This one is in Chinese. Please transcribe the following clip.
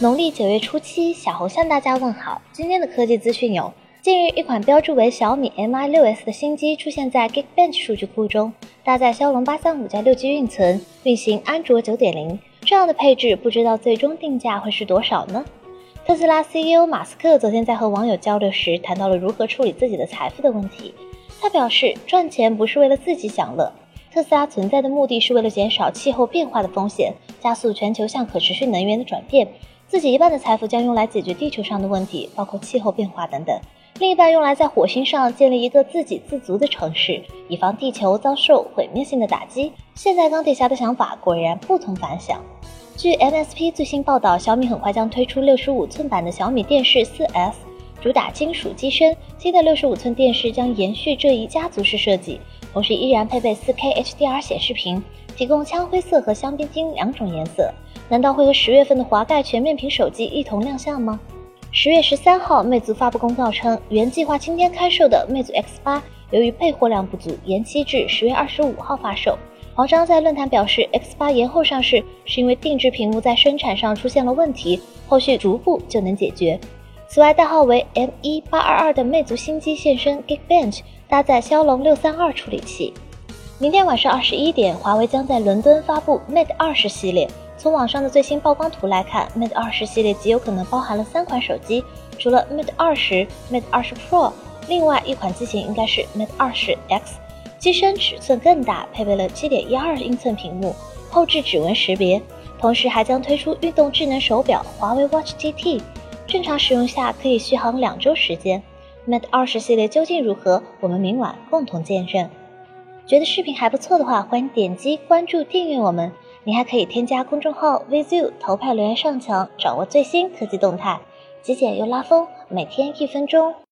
农历九月初七，小红向大家问好。今天的科技资讯有：近日，一款标注为小米 Mi6s 的新机出现在 Geekbench 数据库中，搭载骁龙八三五加六 G 运存，运行安卓九点零。这样的配置，不知道最终定价会是多少呢？特斯拉 CEO 马斯克昨天在和网友交流时，谈到了如何处理自己的财富的问题。他表示，赚钱不是为了自己享乐，特斯拉存在的目的是为了减少气候变化的风险，加速全球向可持续能源的转变。自己一半的财富将用来解决地球上的问题，包括气候变化等等；另一半用来在火星上建立一个自给自足的城市，以防地球遭受毁灭性的打击。现在钢铁侠的想法果然不同凡响。据 MSP 最新报道，小米很快将推出65寸版的小米电视 4S，主打金属机身。新的65寸电视将延续这一家族式设计，同时依然配备 4K HDR 显示屏，提供枪灰色和香槟金两种颜色。难道会和十月份的华盖全面屏手机一同亮相吗？十月十三号，魅族发布公告称，原计划今天开售的魅族 X 八，由于备货量不足，延期至十月二十五号发售。黄章在论坛表示，X 八延后上市是因为定制屏幕在生产上出现了问题，后续逐步就能解决。此外，代号为 M 一八二二的魅族新机现身 Geekbench，搭载骁龙六三二处理器。明天晚上二十一点，华为将在伦敦发布 Mate 二十系列。从网上的最新曝光图来看，Mate 二十系列极有可能包含了三款手机，除了 Mate 二十、Mate 二十 Pro，另外一款机型应该是 Mate 二十 X，机身尺寸更大，配备了七点一二英寸屏幕，后置指纹识别，同时还将推出运动智能手表华为 Watch GT，正常使用下可以续航两周时间。Mate 二十系列究竟如何？我们明晚共同见证。觉得视频还不错的话，欢迎点击关注订阅我们。你还可以添加公众号 VZU 投票留言上墙，掌握最新科技动态，极简又拉风，每天一分钟。